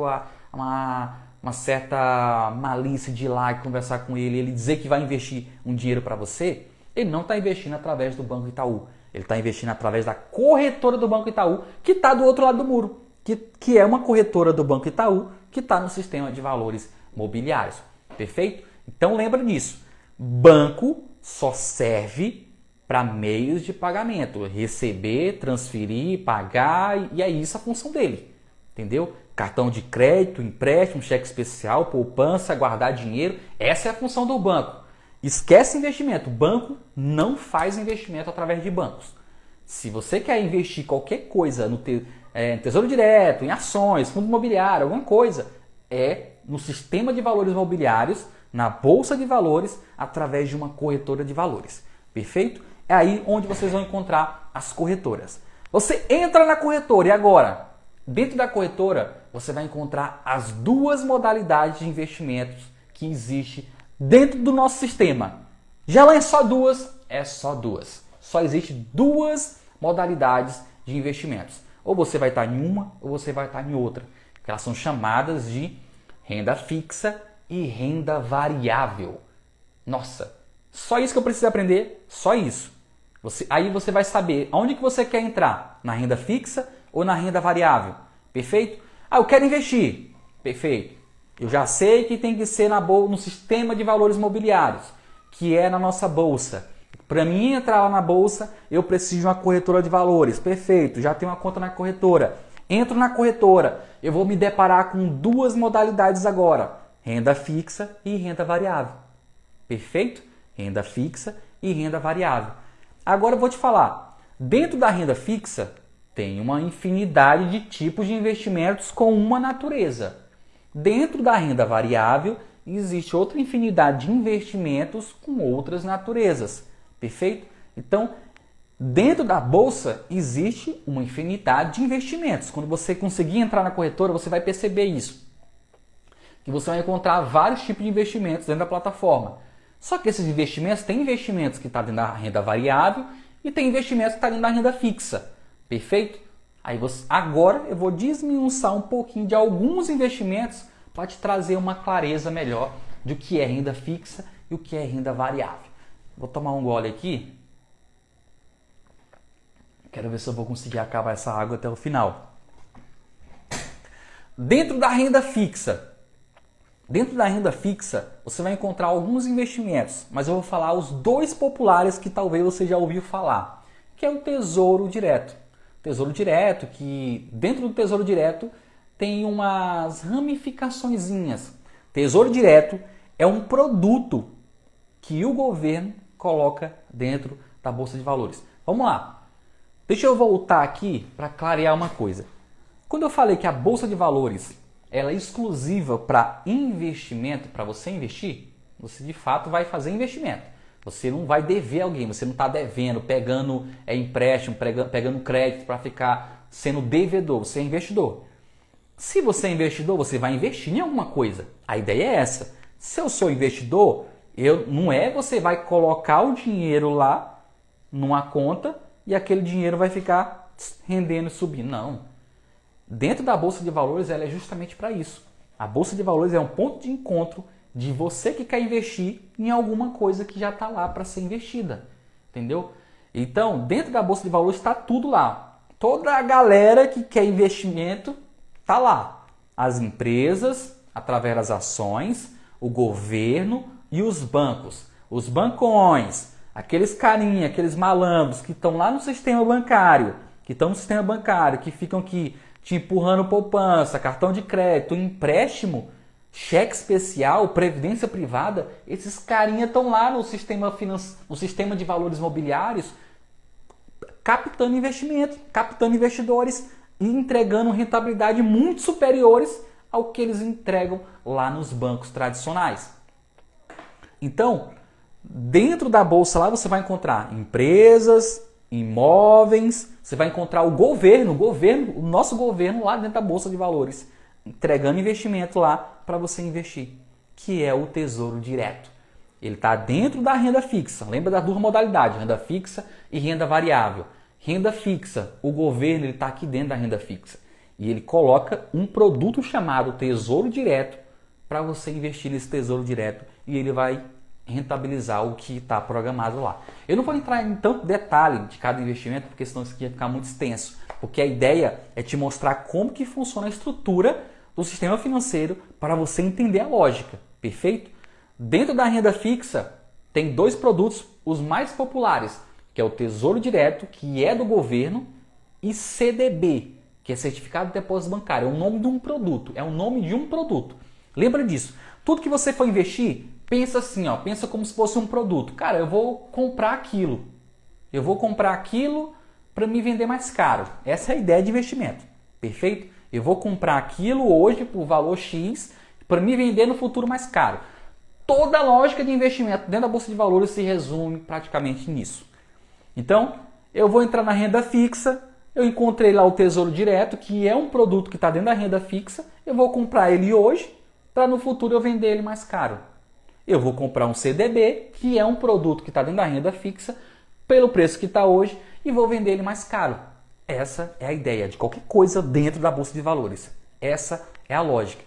uma, uma certa malícia de ir lá e conversar com ele, ele dizer que vai investir um dinheiro para você, ele não está investindo através do Banco Itaú. Ele está investindo através da corretora do Banco Itaú, que está do outro lado do muro, que, que é uma corretora do Banco Itaú que está no sistema de valores mobiliários. Perfeito? Então lembra disso. Banco só serve para meios de pagamento, receber, transferir, pagar e é isso a função dele. Entendeu? Cartão de crédito, empréstimo, cheque especial, poupança, guardar dinheiro, essa é a função do banco. Esquece investimento. Banco não faz investimento através de bancos. Se você quer investir qualquer coisa no te, é, Tesouro Direto, em ações, fundo imobiliário, alguma coisa, é no sistema de valores mobiliários, na bolsa de valores, através de uma corretora de valores. Perfeito? É aí onde vocês vão encontrar as corretoras. Você entra na corretora e agora, dentro da corretora, você vai encontrar as duas modalidades de investimentos que existe dentro do nosso sistema. Já lá é só duas, é só duas. Só existe duas modalidades de investimentos. Ou você vai estar em uma ou você vai estar em outra. Que elas são chamadas de renda fixa e renda variável. Nossa, só isso que eu preciso aprender, só isso. Você, aí você vai saber aonde que você quer entrar, na renda fixa ou na renda variável. Perfeito? Ah, eu quero investir. Perfeito. Eu já sei que tem que ser na no sistema de valores mobiliários, que é na nossa bolsa. Para mim entrar lá na bolsa, eu preciso de uma corretora de valores. Perfeito, já tenho uma conta na corretora. Entro na corretora, eu vou me deparar com duas modalidades agora: renda fixa e renda variável. Perfeito? Renda fixa e renda variável. Agora eu vou te falar, dentro da renda fixa tem uma infinidade de tipos de investimentos com uma natureza. Dentro da renda variável, existe outra infinidade de investimentos com outras naturezas. Perfeito? Então, dentro da bolsa existe uma infinidade de investimentos. Quando você conseguir entrar na corretora, você vai perceber isso. Que você vai encontrar vários tipos de investimentos dentro da plataforma. Só que esses investimentos, tem investimentos que estão tá dentro da renda variável e tem investimentos que estão tá dentro da renda fixa. Perfeito? Aí você, agora eu vou desmiuçar um pouquinho de alguns investimentos para te trazer uma clareza melhor do que é renda fixa e o que é renda variável. Vou tomar um gole aqui. Quero ver se eu vou conseguir acabar essa água até o final. Dentro da renda fixa, dentro da renda fixa, você vai encontrar alguns investimentos, mas eu vou falar os dois populares que talvez você já ouviu falar, que é o Tesouro Direto. Tesouro Direto, que dentro do Tesouro Direto tem umas ramificaçõezinhas. Tesouro Direto é um produto que o governo coloca dentro da Bolsa de Valores. Vamos lá. Deixa eu voltar aqui para clarear uma coisa. Quando eu falei que a Bolsa de Valores ela é exclusiva para investimento, para você investir, você de fato vai fazer investimento. Você não vai dever alguém, você não está devendo, pegando é, empréstimo, pegando crédito para ficar sendo devedor, você é investidor. Se você é investidor, você vai investir em alguma coisa. A ideia é essa. Se eu sou investidor, eu, não é você vai colocar o dinheiro lá numa conta e aquele dinheiro vai ficar rendendo e subindo. Não. Dentro da Bolsa de Valores, ela é justamente para isso. A Bolsa de Valores é um ponto de encontro de você que quer investir em alguma coisa que já está lá para ser investida, entendeu? Então, dentro da bolsa de valores está tudo lá. Toda a galera que quer investimento está lá. As empresas, através das ações, o governo e os bancos. Os bancões, aqueles carinha, aqueles malandros que estão lá no sistema bancário, que estão no sistema bancário, que ficam aqui te empurrando poupança, cartão de crédito, empréstimo, cheque especial, previdência privada, esses carinha estão lá no sistema, finance... no sistema de valores mobiliários captando investimento, captando investidores e entregando rentabilidade muito superiores ao que eles entregam lá nos bancos tradicionais. Então, dentro da bolsa lá você vai encontrar empresas, imóveis, você vai encontrar o governo, o governo, o nosso governo lá dentro da bolsa de valores, entregando investimento lá para você investir, que é o Tesouro Direto. Ele está dentro da renda fixa. Lembra das duas modalidades, renda fixa e renda variável. Renda fixa, o governo está aqui dentro da renda fixa e ele coloca um produto chamado Tesouro Direto para você investir nesse Tesouro Direto e ele vai rentabilizar o que está programado lá. Eu não vou entrar em tanto detalhe de cada investimento, porque senão isso aqui ia ficar muito extenso. Porque a ideia é te mostrar como que funciona a estrutura do sistema financeiro para você entender a lógica, perfeito? Dentro da renda fixa tem dois produtos, os mais populares, que é o Tesouro Direto, que é do governo, e CDB, que é Certificado de Depósito Bancário. É o nome de um produto, é o nome de um produto. Lembra disso. Tudo que você for investir, pensa assim, ó, pensa como se fosse um produto. Cara, eu vou comprar aquilo. Eu vou comprar aquilo para me vender mais caro. Essa é a ideia de investimento. Perfeito? Eu vou comprar aquilo hoje por valor X para me vender no futuro mais caro. Toda a lógica de investimento dentro da bolsa de valores se resume praticamente nisso. Então, eu vou entrar na renda fixa, eu encontrei lá o Tesouro Direto, que é um produto que está dentro da renda fixa, eu vou comprar ele hoje, para no futuro eu vender ele mais caro. Eu vou comprar um CDB, que é um produto que está dentro da renda fixa, pelo preço que está hoje, e vou vender ele mais caro. Essa é a ideia de qualquer coisa dentro da bolsa de valores. Essa é a lógica.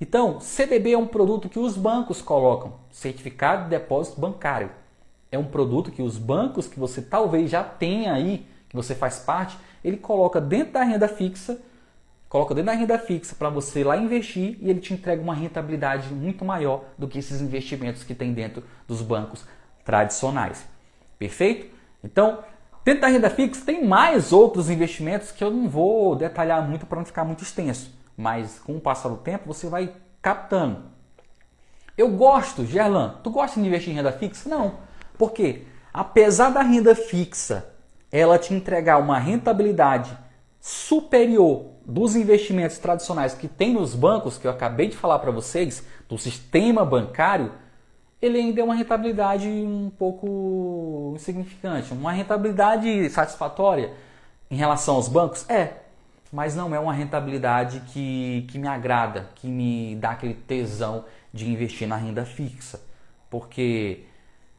Então, CDB é um produto que os bancos colocam, certificado de depósito bancário. É um produto que os bancos que você talvez já tenha aí, que você faz parte, ele coloca dentro da renda fixa Coloca dentro da renda fixa para você lá investir e ele te entrega uma rentabilidade muito maior do que esses investimentos que tem dentro dos bancos tradicionais. Perfeito? Então, dentro da renda fixa tem mais outros investimentos que eu não vou detalhar muito para não ficar muito extenso, mas com o passar do tempo você vai captando. Eu gosto, Gerlan, tu gosta de investir em renda fixa? Não. Por quê? Apesar da renda fixa ela te entregar uma rentabilidade superior dos investimentos tradicionais que tem nos bancos, que eu acabei de falar para vocês, do sistema bancário, ele ainda é uma rentabilidade um pouco insignificante. Uma rentabilidade satisfatória em relação aos bancos? É, mas não é uma rentabilidade que, que me agrada, que me dá aquele tesão de investir na renda fixa. Porque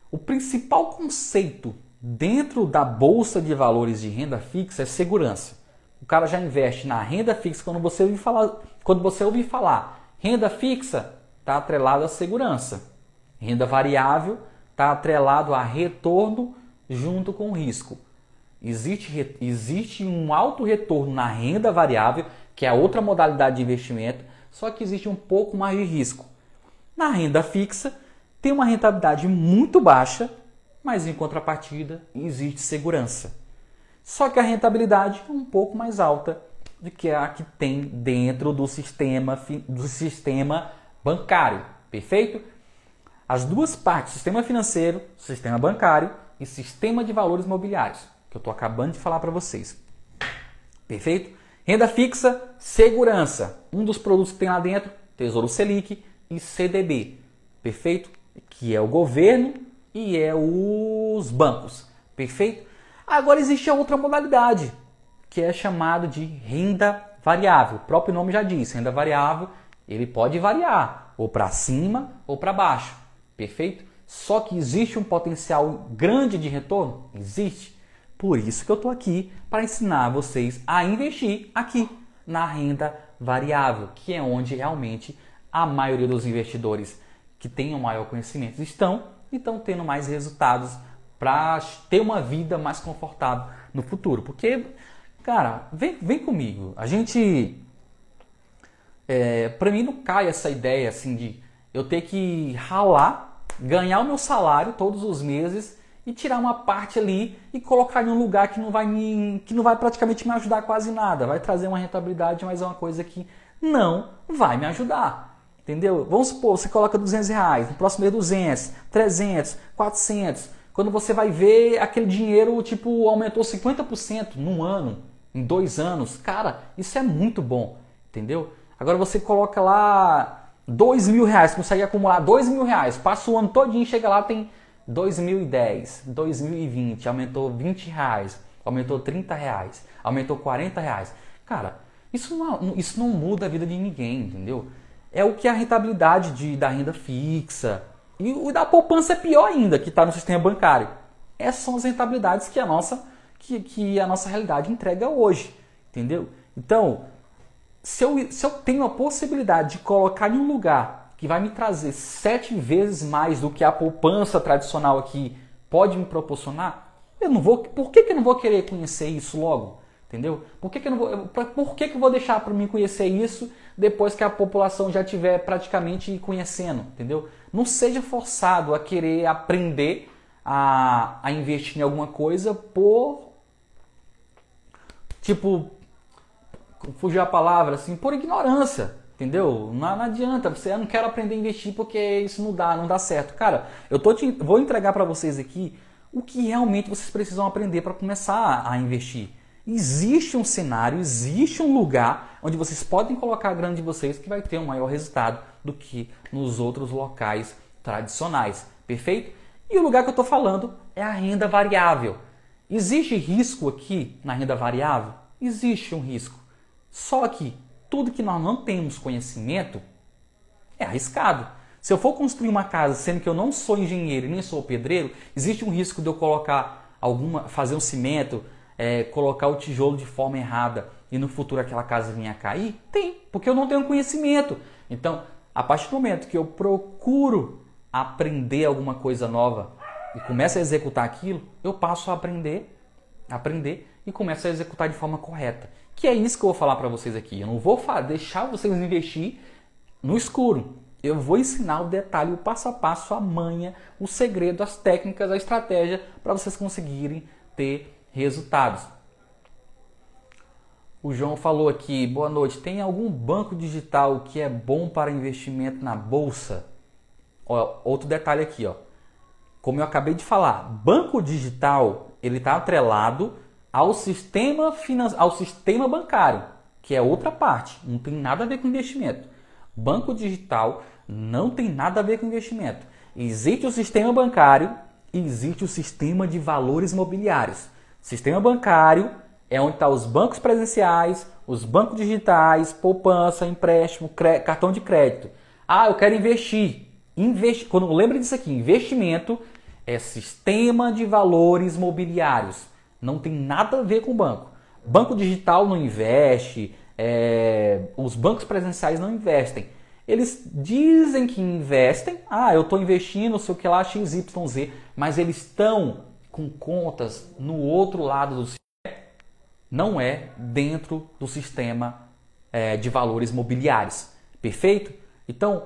o principal conceito dentro da bolsa de valores de renda fixa é segurança o cara já investe na renda fixa quando você ouvir falar, quando você ouvir falar renda fixa, está atrelado à segurança. Renda variável está atrelado a retorno junto com risco. Existe, existe um alto retorno na renda variável, que é outra modalidade de investimento, só que existe um pouco mais de risco. Na renda fixa, tem uma rentabilidade muito baixa, mas em contrapartida existe segurança. Só que a rentabilidade é um pouco mais alta do que a que tem dentro do sistema, do sistema bancário. Perfeito? As duas partes, sistema financeiro, sistema bancário e sistema de valores mobiliários, que eu estou acabando de falar para vocês. Perfeito? Renda fixa, segurança. Um dos produtos que tem lá dentro, Tesouro Selic e CDB. Perfeito? Que é o governo e é os bancos. Perfeito? Agora existe a outra modalidade, que é chamado de renda variável. O próprio nome já diz, renda variável, ele pode variar ou para cima ou para baixo. Perfeito? Só que existe um potencial grande de retorno? Existe. Por isso que eu estou aqui para ensinar vocês a investir aqui na renda variável, que é onde realmente a maioria dos investidores que tenham maior conhecimento estão e estão tendo mais resultados para ter uma vida mais confortável no futuro. Porque, cara, vem, vem comigo. A gente. É, para mim não cai essa ideia assim de eu ter que ralar, ganhar o meu salário todos os meses e tirar uma parte ali e colocar em um lugar que não vai me, que não vai praticamente me ajudar quase nada, vai trazer uma rentabilidade, mas é uma coisa que não vai me ajudar. Entendeu? Vamos supor, você coloca 200 reais, no próximo mês 200, 300, 400. Quando você vai ver aquele dinheiro, tipo, aumentou 50% num ano, em dois anos. Cara, isso é muito bom, entendeu? Agora você coloca lá 2 mil reais, consegue acumular 2 mil reais, passa o ano todinho, chega lá, tem 2010, 2020, aumentou 20 reais, aumentou 30 reais, aumentou 40 reais. Cara, isso não, isso não muda a vida de ninguém, entendeu? É o que a rentabilidade de, da renda fixa. E o da poupança é pior ainda, que está no sistema bancário. Essas são as rentabilidades que a nossa, que, que a nossa realidade entrega hoje. Entendeu? Então, se eu, se eu tenho a possibilidade de colocar em um lugar que vai me trazer sete vezes mais do que a poupança tradicional aqui pode me proporcionar, eu não vou. Por que, que eu não vou querer conhecer isso logo? Entendeu? Por que, que eu não vou, por que, que eu vou deixar para mim conhecer isso depois que a população já estiver praticamente conhecendo? Entendeu? Não seja forçado a querer aprender a, a investir em alguma coisa por. Tipo. Fugir a palavra assim, por ignorância. Entendeu? Não, não, adianta, você não quero aprender a investir porque isso não dá, não dá certo. Cara, eu tô te, vou entregar para vocês aqui o que realmente vocês precisam aprender para começar a investir existe um cenário, existe um lugar onde vocês podem colocar a grana de vocês que vai ter um maior resultado do que nos outros locais tradicionais. Perfeito? E o lugar que eu estou falando é a renda variável. Existe risco aqui na renda variável? Existe um risco. Só que tudo que nós não temos conhecimento é arriscado. Se eu for construir uma casa sendo que eu não sou engenheiro e nem sou pedreiro, existe um risco de eu colocar alguma, fazer um cimento, é, colocar o tijolo de forma errada e no futuro aquela casa vinha a cair? Tem, porque eu não tenho conhecimento. Então, a partir do momento que eu procuro aprender alguma coisa nova e começo a executar aquilo, eu passo a aprender, aprender e começo a executar de forma correta. Que é isso que eu vou falar para vocês aqui. Eu não vou deixar vocês investir no escuro. Eu vou ensinar o detalhe, o passo a passo, a manha, o segredo, as técnicas, a estratégia para vocês conseguirem ter resultados. O João falou aqui, boa noite. Tem algum banco digital que é bom para investimento na bolsa? Ó, outro detalhe aqui, ó. Como eu acabei de falar, banco digital ele está atrelado ao sistema ao sistema bancário, que é outra parte. Não tem nada a ver com investimento. Banco digital não tem nada a ver com investimento. Existe o sistema bancário, existe o sistema de valores mobiliários. Sistema bancário é onde estão tá os bancos presenciais, os bancos digitais, poupança, empréstimo, cartão de crédito. Ah, eu quero investir. Investi Quando lembra disso aqui, investimento é sistema de valores mobiliários. Não tem nada a ver com banco. Banco digital não investe, é... os bancos presenciais não investem. Eles dizem que investem, ah, eu estou investindo, sei o que lá, XYZ, mas eles estão com contas no outro lado do sistema, não é dentro do sistema é, de valores mobiliários. Perfeito? Então,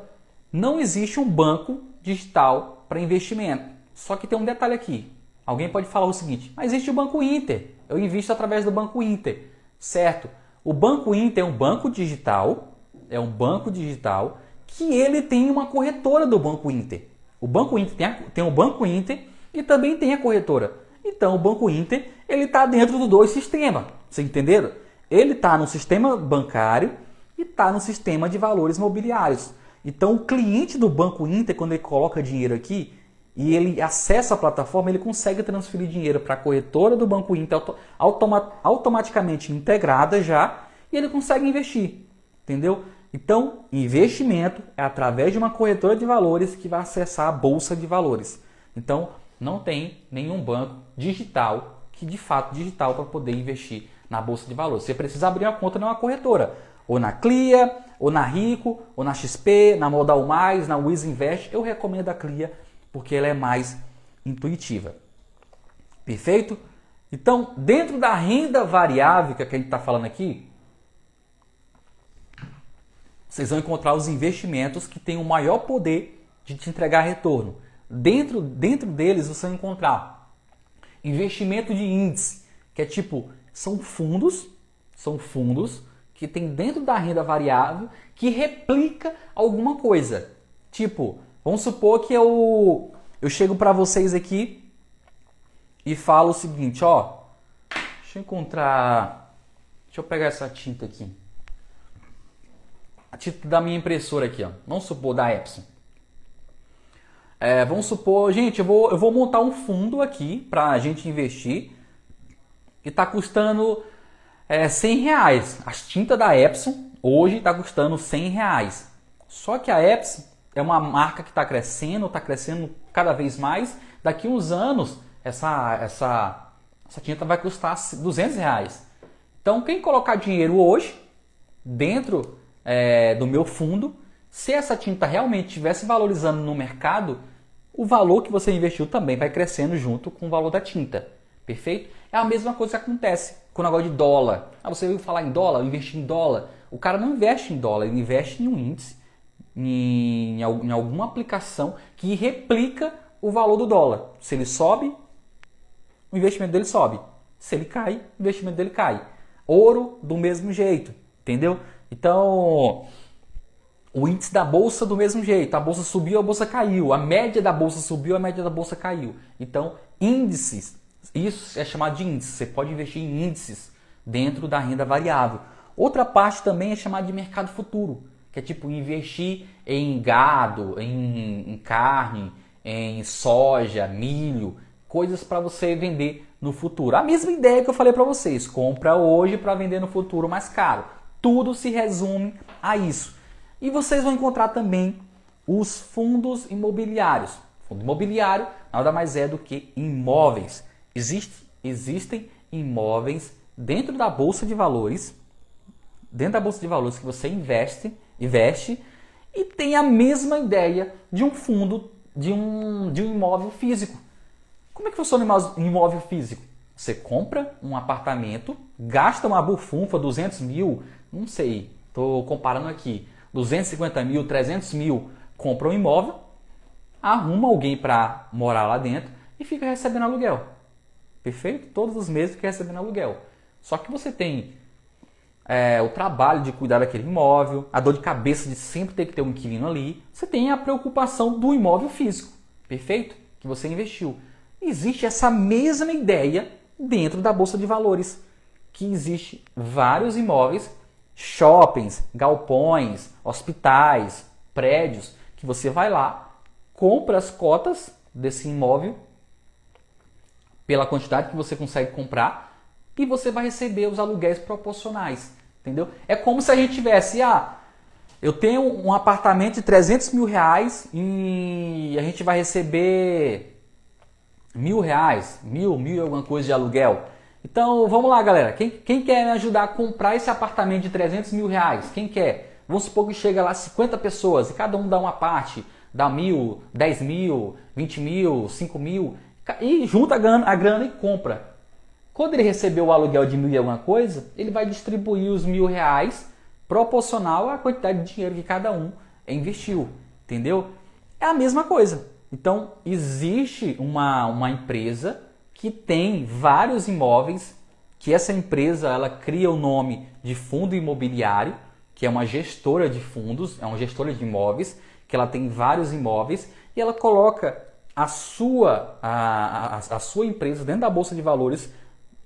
não existe um banco digital para investimento. Só que tem um detalhe aqui. Alguém pode falar o seguinte: mas existe o Banco Inter. Eu invisto através do Banco Inter. Certo? O Banco Inter é um banco digital, é um banco digital que ele tem uma corretora do Banco Inter. O Banco Inter tem, a, tem o Banco Inter e também tem a corretora. Então o Banco Inter ele está dentro dos dois sistemas. Vocês entenderam? Ele está no sistema bancário e está no sistema de valores mobiliários. Então o cliente do Banco Inter, quando ele coloca dinheiro aqui e ele acessa a plataforma, ele consegue transferir dinheiro para a corretora do Banco Inter automa automaticamente integrada já e ele consegue investir. Entendeu? Então, investimento é através de uma corretora de valores que vai acessar a bolsa de valores. Então, não tem nenhum banco digital que de fato digital para poder investir na bolsa de valores. Você precisa abrir uma conta numa corretora, ou na Clia, ou na Rico, ou na XP, na Modal Mais, na Wiz Invest. Eu recomendo a Clia porque ela é mais intuitiva. Perfeito? Então, dentro da renda variável que a gente está falando aqui, vocês vão encontrar os investimentos que têm o maior poder de te entregar retorno. Dentro, dentro deles você vai encontrar investimento de índice, que é tipo, são fundos, são fundos que tem dentro da renda variável que replica alguma coisa. Tipo, vamos supor que eu, eu chego para vocês aqui e falo o seguinte, ó, deixa eu encontrar, deixa eu pegar essa tinta aqui, a tinta da minha impressora aqui, ó, vamos supor da Epson. É, vamos supor, gente, eu vou, eu vou montar um fundo aqui para a gente investir e está custando é, 100 reais. As tintas da Epson hoje está custando 100 reais. Só que a Epson é uma marca que está crescendo, está crescendo cada vez mais. Daqui uns anos, essa, essa, essa tinta vai custar 200 reais. Então, quem colocar dinheiro hoje dentro é, do meu fundo, se essa tinta realmente estivesse valorizando no mercado, o valor que você investiu também vai crescendo junto com o valor da tinta. Perfeito? É a mesma coisa que acontece com o negócio de dólar. Ah, você ouviu falar em dólar, investir em dólar. O cara não investe em dólar, ele investe em um índice, em, em alguma aplicação que replica o valor do dólar. Se ele sobe, o investimento dele sobe. Se ele cai, o investimento dele cai. Ouro do mesmo jeito, entendeu? Então, o índice da bolsa do mesmo jeito. A bolsa subiu, a bolsa caiu. A média da bolsa subiu, a média da bolsa caiu. Então, índices isso é chamado de índice. Você pode investir em índices dentro da renda variável. Outra parte também é chamada de mercado futuro, que é tipo investir em gado, em, em carne, em soja, milho, coisas para você vender no futuro. A mesma ideia que eu falei para vocês, compra hoje para vender no futuro mais caro. Tudo se resume a isso. E vocês vão encontrar também os fundos imobiliários. Fundo imobiliário nada mais é do que imóveis. Existe, existem imóveis dentro da bolsa de valores, dentro da bolsa de valores que você investe, investe e tem a mesma ideia de um fundo de um, de um imóvel físico. Como é que funciona um imóvel físico? Você compra um apartamento, gasta uma bufunfa, 200 mil, não sei, estou comparando aqui, 250 mil, 300 mil, compra um imóvel, arruma alguém para morar lá dentro e fica recebendo aluguel. Perfeito? Todos os meses que recebendo aluguel. Só que você tem é, o trabalho de cuidar daquele imóvel, a dor de cabeça de sempre ter que ter um inquilino ali. Você tem a preocupação do imóvel físico, perfeito? Que você investiu. Existe essa mesma ideia dentro da bolsa de valores, que existe vários imóveis, shoppings, galpões, hospitais, prédios, que você vai lá, compra as cotas desse imóvel pela quantidade que você consegue comprar e você vai receber os aluguéis proporcionais, entendeu? É como se a gente tivesse, ah, eu tenho um apartamento de 300 mil reais e a gente vai receber mil reais, mil, mil alguma coisa de aluguel. Então vamos lá, galera. Quem, quem quer me ajudar a comprar esse apartamento de 300 mil reais? Quem quer? Vamos supor que chega lá 50 pessoas e cada um dá uma parte, dá mil, 10 mil, 20 mil, 5 mil e junta a grana, a grana e compra. Quando ele receber o aluguel de mil e alguma coisa, ele vai distribuir os mil reais proporcional à quantidade de dinheiro que cada um investiu. Entendeu? É a mesma coisa. Então, existe uma, uma empresa que tem vários imóveis, que essa empresa ela cria o nome de fundo imobiliário, que é uma gestora de fundos, é uma gestora de imóveis, que ela tem vários imóveis e ela coloca a sua, a, a, a sua empresa dentro da bolsa de valores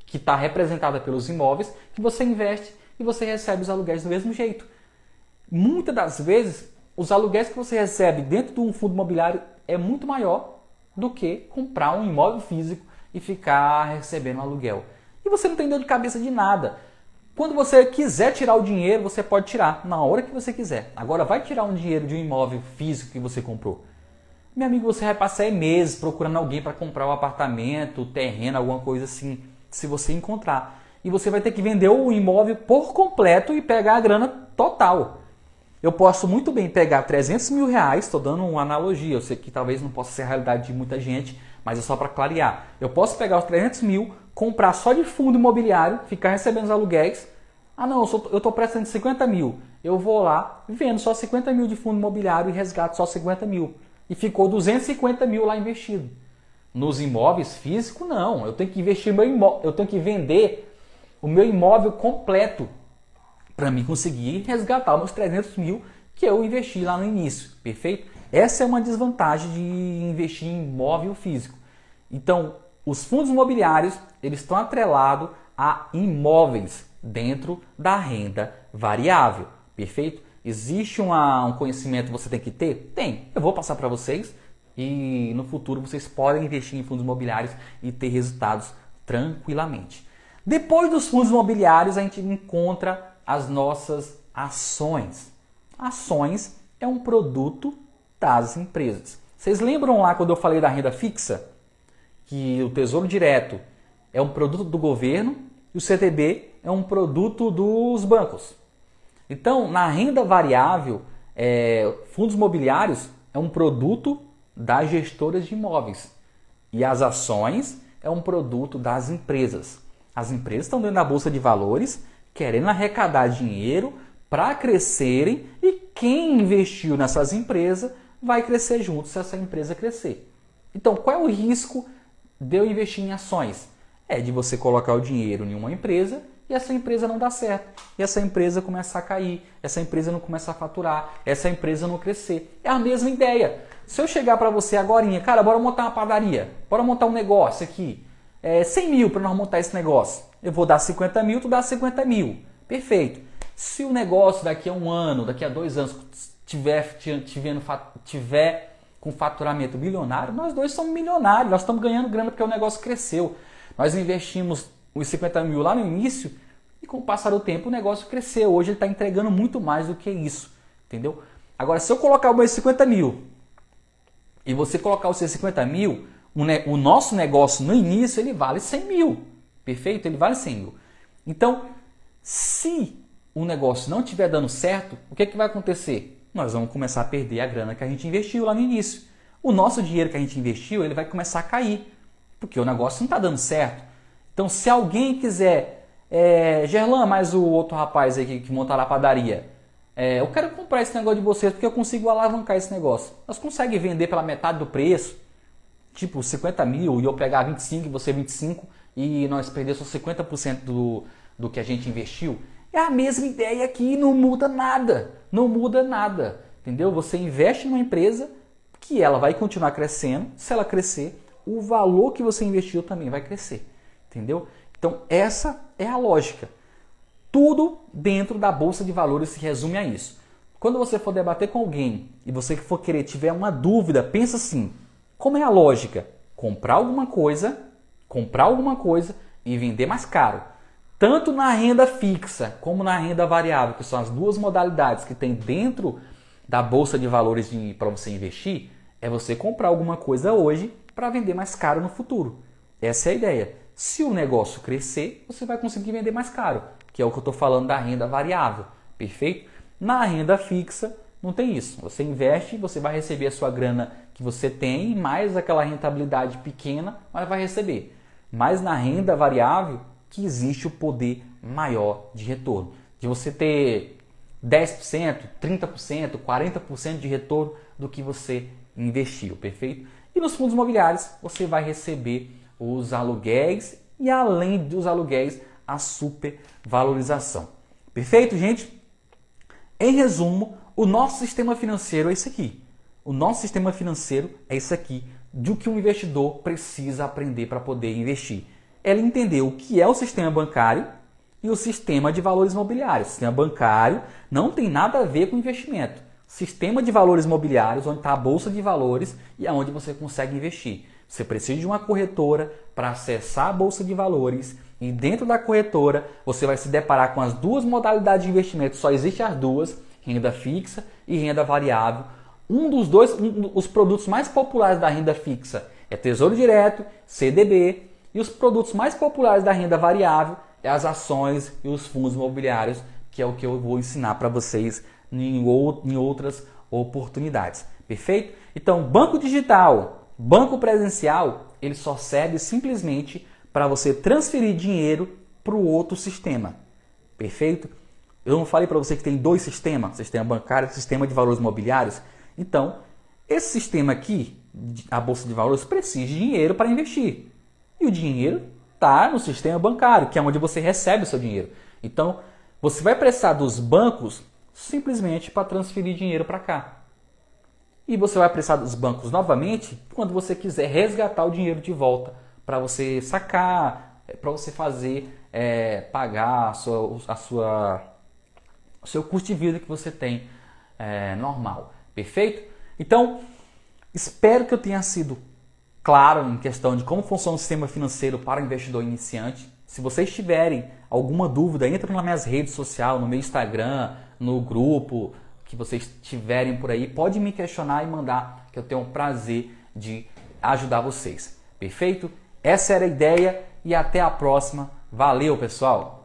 que está representada pelos imóveis que você investe e você recebe os aluguéis do mesmo jeito. Muitas das vezes, os aluguéis que você recebe dentro de um fundo imobiliário é muito maior do que comprar um imóvel físico e ficar recebendo aluguel. E você não tem dor de cabeça de nada. Quando você quiser tirar o dinheiro, você pode tirar na hora que você quiser. Agora, vai tirar um dinheiro de um imóvel físico que você comprou. Meu amigo, você vai passar meses procurando alguém para comprar um apartamento, terreno, alguma coisa assim, se você encontrar. E você vai ter que vender o imóvel por completo e pegar a grana total. eu posso muito bem pegar 300 mil reais, estou dando uma analogia, eu sei que talvez não possa ser a realidade de muita gente, mas é só para clarear. Eu posso pegar os 300 mil, comprar só de fundo imobiliário, ficar recebendo os aluguéis. Ah não, eu estou prestando 50 mil. Eu vou lá, vendo só 50 mil de fundo imobiliário e resgato só 50 mil. E ficou 250 mil lá investido. Nos imóveis físicos, não. Eu tenho que investir meu imóvel, eu tenho que vender o meu imóvel completo para mim conseguir resgatar meus 300 mil que eu investi lá no início, perfeito? Essa é uma desvantagem de investir em imóvel físico. Então, os fundos imobiliários eles estão atrelados a imóveis dentro da renda variável, perfeito? Existe uma, um conhecimento que você tem que ter? Tem. Eu vou passar para vocês e no futuro vocês podem investir em fundos imobiliários e ter resultados tranquilamente. Depois dos fundos imobiliários, a gente encontra as nossas ações. Ações é um produto das empresas. Vocês lembram lá quando eu falei da renda fixa? Que o Tesouro Direto é um produto do governo e o CTB é um produto dos bancos. Então, na renda variável, é, fundos imobiliários é um produto das gestoras de imóveis e as ações é um produto das empresas. As empresas estão dentro da bolsa de valores querendo arrecadar dinheiro para crescerem e quem investiu nessas empresas vai crescer junto se essa empresa crescer. Então, qual é o risco de eu investir em ações? É de você colocar o dinheiro em uma empresa e essa empresa não dá certo. E essa empresa começa a cair, essa empresa não começa a faturar, essa empresa não crescer. É a mesma ideia. Se eu chegar para você agora, cara, bora montar uma padaria, bora montar um negócio aqui, é, 100 mil para nós montar esse negócio. Eu vou dar 50 mil, tu dá 50 mil. Perfeito. Se o negócio daqui a um ano, daqui a dois anos, tiver, tiver, tiver com faturamento milionário, nós dois somos milionários, nós estamos ganhando grana porque o negócio cresceu. Nós investimos os 50 mil lá no início e com o passar do tempo o negócio cresceu. Hoje ele está entregando muito mais do que isso, entendeu? Agora, se eu colocar os meus 50 mil e você colocar os seus 50 mil, o, nosso negócio no início ele vale 100 mil, perfeito? Ele vale 100 mil. Então, se o negócio não estiver dando certo, o que, é que vai acontecer? Nós vamos começar a perder a grana que a gente investiu lá no início. O nosso dinheiro que a gente investiu ele vai começar a cair, porque o negócio não está dando certo. Então, se alguém quiser, é, Gerlan, mais o outro rapaz aí que, que montar a padaria, é, eu quero comprar esse negócio de vocês porque eu consigo alavancar esse negócio. Nós conseguimos vender pela metade do preço, tipo 50 mil e eu pegar 25 e você 25 e nós perder só 50% do, do que a gente investiu. É a mesma ideia aqui, não muda nada. Não muda nada. Entendeu? Você investe numa empresa que ela vai continuar crescendo. Se ela crescer, o valor que você investiu também vai crescer. Entendeu? Então, essa é a lógica. Tudo dentro da bolsa de valores se resume a isso. Quando você for debater com alguém e você for querer tiver uma dúvida, pensa assim: como é a lógica? Comprar alguma coisa, comprar alguma coisa e vender mais caro. Tanto na renda fixa como na renda variável, que são as duas modalidades que tem dentro da bolsa de valores para você investir, é você comprar alguma coisa hoje para vender mais caro no futuro. Essa é a ideia. Se o negócio crescer, você vai conseguir vender mais caro, que é o que eu estou falando da renda variável. Perfeito? Na renda fixa, não tem isso. Você investe, você vai receber a sua grana que você tem, mais aquela rentabilidade pequena, mas vai receber. Mas na renda variável que existe o poder maior de retorno. De você ter 10%, 30%, 40% de retorno do que você investiu, perfeito? E nos fundos imobiliários você vai receber os aluguéis e além dos aluguéis, a supervalorização. Perfeito, gente? Em resumo, o nosso sistema financeiro é esse aqui. O nosso sistema financeiro é esse aqui, do que um investidor precisa aprender para poder investir. Ela entendeu o que é o sistema bancário e o sistema de valores imobiliários. O sistema bancário não tem nada a ver com investimento. Sistema de valores imobiliários, onde está a bolsa de valores e aonde você consegue investir. Você precisa de uma corretora para acessar a bolsa de valores e dentro da corretora você vai se deparar com as duas modalidades de investimento. Só existem as duas renda fixa e renda variável. Um dos dois, um, os produtos mais populares da renda fixa é Tesouro Direto, CDB, e os produtos mais populares da renda variável é as ações e os fundos imobiliários, que é o que eu vou ensinar para vocês em, em outras oportunidades. Perfeito? Então, banco digital, banco presencial, ele só serve simplesmente para você transferir dinheiro para o outro sistema. Perfeito? Eu não falei para você que tem dois sistemas, sistema bancário e sistema de valores mobiliários? Então, esse sistema aqui, a bolsa de valores, precisa de dinheiro para investir. E o dinheiro está no sistema bancário, que é onde você recebe o seu dinheiro. Então, você vai precisar dos bancos simplesmente para transferir dinheiro para cá. E você vai precisar dos bancos novamente quando você quiser resgatar o dinheiro de volta para você sacar, para você fazer, é, pagar a sua, a sua, o seu custo de vida que você tem é, normal. Perfeito? Então, espero que eu tenha sido claro em questão de como funciona o sistema financeiro para o investidor iniciante. Se vocês tiverem alguma dúvida, entre nas minhas redes sociais, no meu Instagram, no grupo que vocês tiverem por aí, pode me questionar e mandar, que eu tenho o prazer de ajudar vocês. Perfeito? Essa era a ideia e até a próxima. Valeu, pessoal!